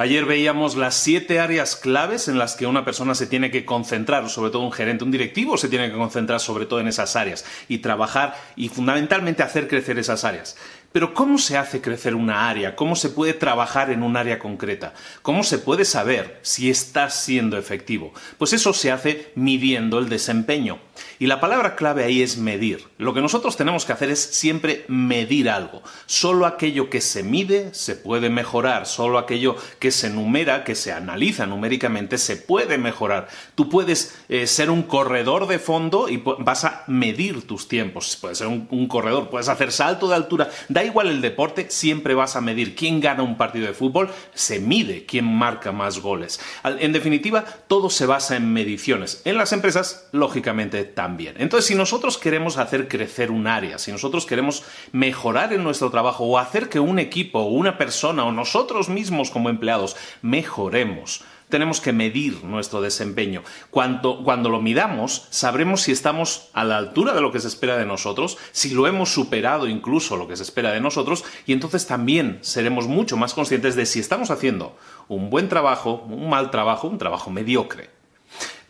Ayer veíamos las siete áreas claves en las que una persona se tiene que concentrar, sobre todo un gerente, un directivo se tiene que concentrar sobre todo en esas áreas y trabajar y fundamentalmente hacer crecer esas áreas. Pero ¿cómo se hace crecer una área? ¿Cómo se puede trabajar en un área concreta? ¿Cómo se puede saber si estás siendo efectivo? Pues eso se hace midiendo el desempeño. Y la palabra clave ahí es medir. Lo que nosotros tenemos que hacer es siempre medir algo. Solo aquello que se mide se puede mejorar. Solo aquello que se numera, que se analiza numéricamente, se puede mejorar. Tú puedes eh, ser un corredor de fondo y vas a medir tus tiempos. Puedes ser un, un corredor, puedes hacer salto de altura Da igual el deporte, siempre vas a medir quién gana un partido de fútbol, se mide quién marca más goles. En definitiva, todo se basa en mediciones. En las empresas, lógicamente, también. Entonces, si nosotros queremos hacer crecer un área, si nosotros queremos mejorar en nuestro trabajo o hacer que un equipo o una persona o nosotros mismos como empleados mejoremos, tenemos que medir nuestro desempeño. Cuando, cuando lo midamos, sabremos si estamos a la altura de lo que se espera de nosotros, si lo hemos superado incluso lo que se espera de nosotros, y entonces también seremos mucho más conscientes de si estamos haciendo un buen trabajo, un mal trabajo, un trabajo mediocre.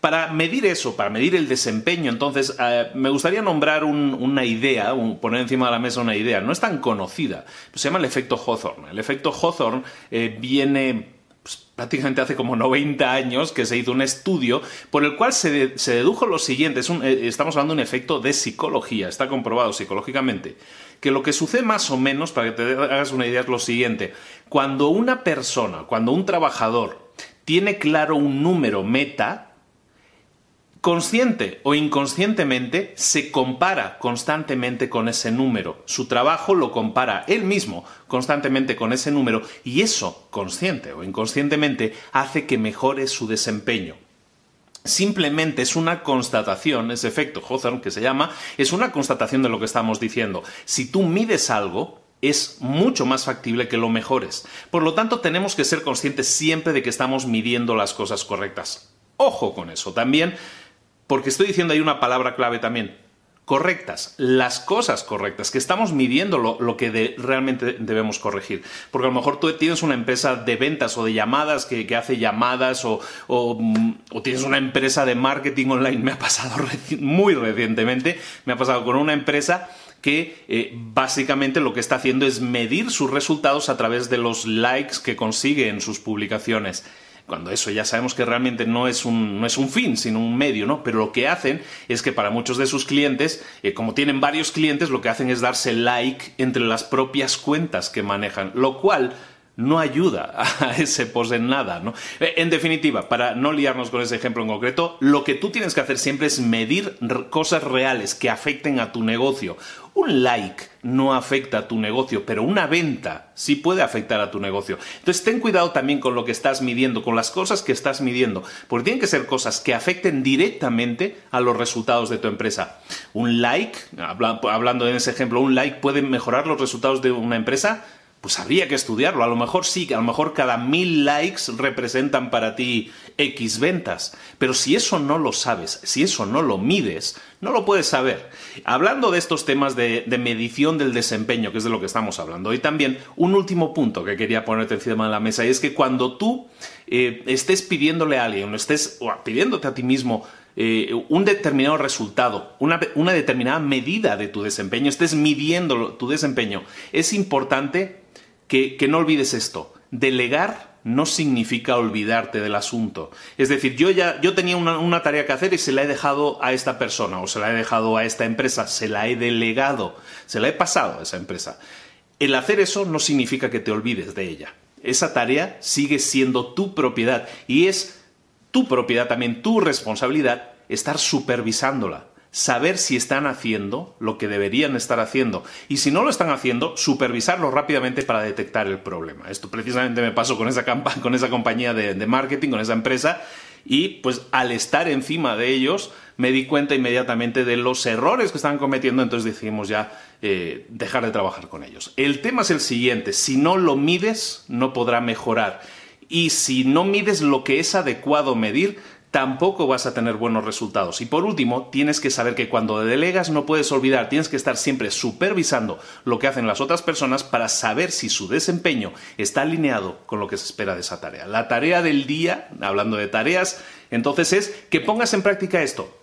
Para medir eso, para medir el desempeño, entonces, eh, me gustaría nombrar una idea, poner encima de la mesa una idea. No es tan conocida, se llama el efecto Hawthorne. El efecto Hawthorne eh, viene pues, prácticamente hace como 90 años que se hizo un estudio por el cual se, dedujo lo siguiente, eh, estamos hablando de un efecto de psicología, está comprobado psicológicamente, que lo que sucede más o menos, para que te hagas una idea, es lo siguiente, cuando una persona, cuando un trabajador tiene claro un número meta, consciente o inconscientemente se compara constantemente con ese número. Su trabajo lo compara él mismo constantemente con ese número y eso, consciente o inconscientemente, hace que mejore su desempeño. Simplemente es una constatación, ese efecto Hawthorne que se llama, es una constatación de lo que estamos diciendo. Si tú mides algo, es mucho más factible que lo mejores. Por lo tanto, tenemos que ser conscientes siempre de que estamos midiendo las cosas correctas. Ojo con eso. También porque estoy diciendo ahí una palabra clave también. Correctas, las cosas correctas, que estamos midiendo lo, que realmente debemos corregir. Porque a lo mejor tú tienes una empresa de ventas o de llamadas que, hace llamadas o, mm, o, tienes una empresa de marketing online. Me ha pasado muy recientemente, me ha pasado con una empresa que eh, básicamente lo que está haciendo es medir sus resultados a través de los likes que consigue en sus publicaciones cuando eso ya sabemos que realmente no es un, no es un fin, sino un medio, ¿no? Pero lo que hacen es que para muchos de sus clientes, eh, como tienen varios clientes, lo que hacen es darse like entre las propias cuentas que manejan, lo cual no ayuda a ese post en nada, ¿no? Eh, en definitiva, para no liarnos con ese ejemplo en concreto, lo que tú tienes que hacer siempre es medir cosas reales que afecten a tu negocio. Un like no afecta a tu negocio, pero una venta sí puede afectar a tu negocio. Entonces ten cuidado también con lo que estás midiendo, con las cosas que estás midiendo, porque tienen que ser cosas que afecten directamente a los resultados de tu empresa. Un like, hablando en ese ejemplo, un like puede mejorar los resultados de una empresa pues habría que estudiarlo. A lo mejor sí, a lo mejor cada mil likes representan para ti X ventas. Pero si eso no lo sabes, si eso no lo mides, no lo puedes saber. Hablando de estos temas de, medición del desempeño, que es de lo que estamos hablando, y también un último punto que quería ponerte encima de la mesa, y es que cuando tú eh, estés pidiéndole a alguien, o estés pidiéndote a ti mismo eh, un determinado resultado, una, una, determinada medida de tu desempeño, estés midiendo tu desempeño, es importante que, no olvides esto. Delegar no significa olvidarte del asunto. Es decir, yo ya yo tenía una, tarea que hacer y se la he dejado a esta persona o se la he dejado a esta empresa, se la he delegado, se la he pasado a esa empresa. El hacer eso no significa que te olvides de ella. Esa tarea sigue siendo tu propiedad y es tu propiedad también, tu responsabilidad estar supervisándola saber si están haciendo lo que deberían estar haciendo y si no lo están haciendo, supervisarlo rápidamente para detectar el problema. Esto precisamente me pasó con esa, con esa compañía de, marketing, con esa empresa y pues al estar encima de ellos me di cuenta inmediatamente de los errores que estaban cometiendo, entonces decidimos ya eh, dejar de trabajar con ellos. El tema es el siguiente, si no lo mides no podrá mejorar y si no mides lo que es adecuado medir, tampoco vas a tener buenos resultados. Y por último, tienes que saber que cuando delegas no puedes olvidar, tienes que estar siempre supervisando lo que hacen las otras personas para saber si su desempeño está alineado con lo que se espera de esa tarea. La tarea del día, hablando de tareas, entonces es que pongas en práctica esto.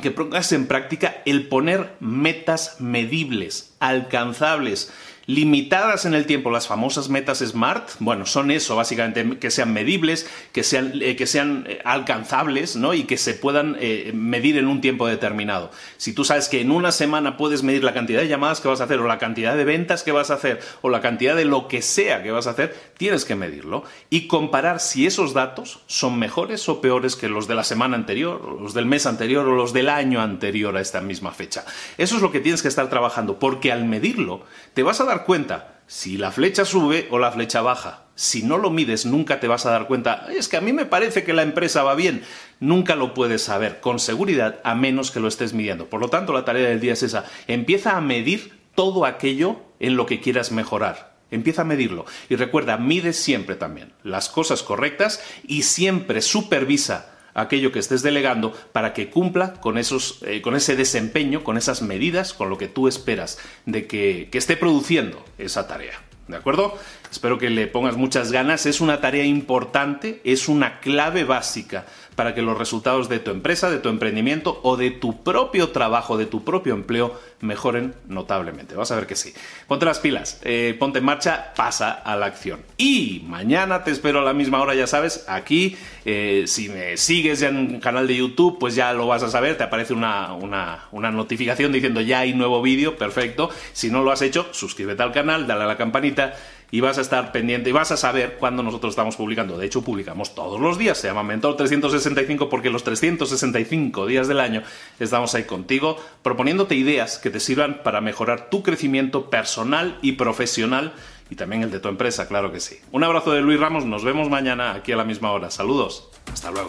Que pongas en práctica el poner metas medibles, alcanzables limitadas en el tiempo, las famosas metas SMART, bueno, son eso, básicamente, que sean medibles, que sean, eh, que sean eh, alcanzables, ¿no? Y que se puedan eh, medir en un tiempo determinado. Si tú sabes que en una semana puedes medir la cantidad de llamadas que vas a hacer, o la cantidad de ventas que vas a hacer, o la cantidad de lo que sea que vas a hacer, tienes que medirlo y comparar si esos datos son mejores o peores que los de la semana anterior, los del mes anterior, o los del año anterior a esta misma fecha. Eso es lo que tienes que estar trabajando, porque al medirlo, te vas a dar cuenta si la flecha sube o la flecha baja. Si no lo mides, nunca te vas a dar cuenta. Es que a mí me parece que la empresa va bien. Nunca lo puedes saber con seguridad a menos que lo estés midiendo. Por lo tanto, la tarea del día es esa. Empieza a medir todo aquello en lo que quieras mejorar. Empieza a medirlo. Y recuerda, mide siempre también las cosas correctas y siempre supervisa aquello que estés delegando para que cumpla con, esos, eh, con ese desempeño, con esas medidas, con lo que tú esperas de que, que esté produciendo esa tarea. ¿De acuerdo? Espero que le pongas muchas ganas. Es una tarea importante, es una clave básica para que los resultados de tu empresa, de tu emprendimiento o de tu propio trabajo, de tu propio empleo, mejoren notablemente. Vas a ver que sí. Ponte las pilas, eh, ponte en marcha, pasa a la acción. Y mañana te espero a la misma hora, ya sabes, aquí. Eh, si me sigues ya en un canal de YouTube, pues ya lo vas a saber. Te aparece una, una notificación diciendo ya hay nuevo vídeo, perfecto. Si no lo has hecho, suscríbete al canal, dale a la campanita y vas a estar pendiente y vas a saber cuándo nosotros estamos publicando. De hecho, publicamos todos los días. Se llama Mentor 365 porque los 365 días del año estamos ahí contigo proponiéndote ideas que te sirvan para mejorar tu crecimiento personal y profesional y también el de tu empresa, claro que sí. Un abrazo de Luis Ramos, nos vemos mañana aquí a la misma hora. Saludos, hasta luego.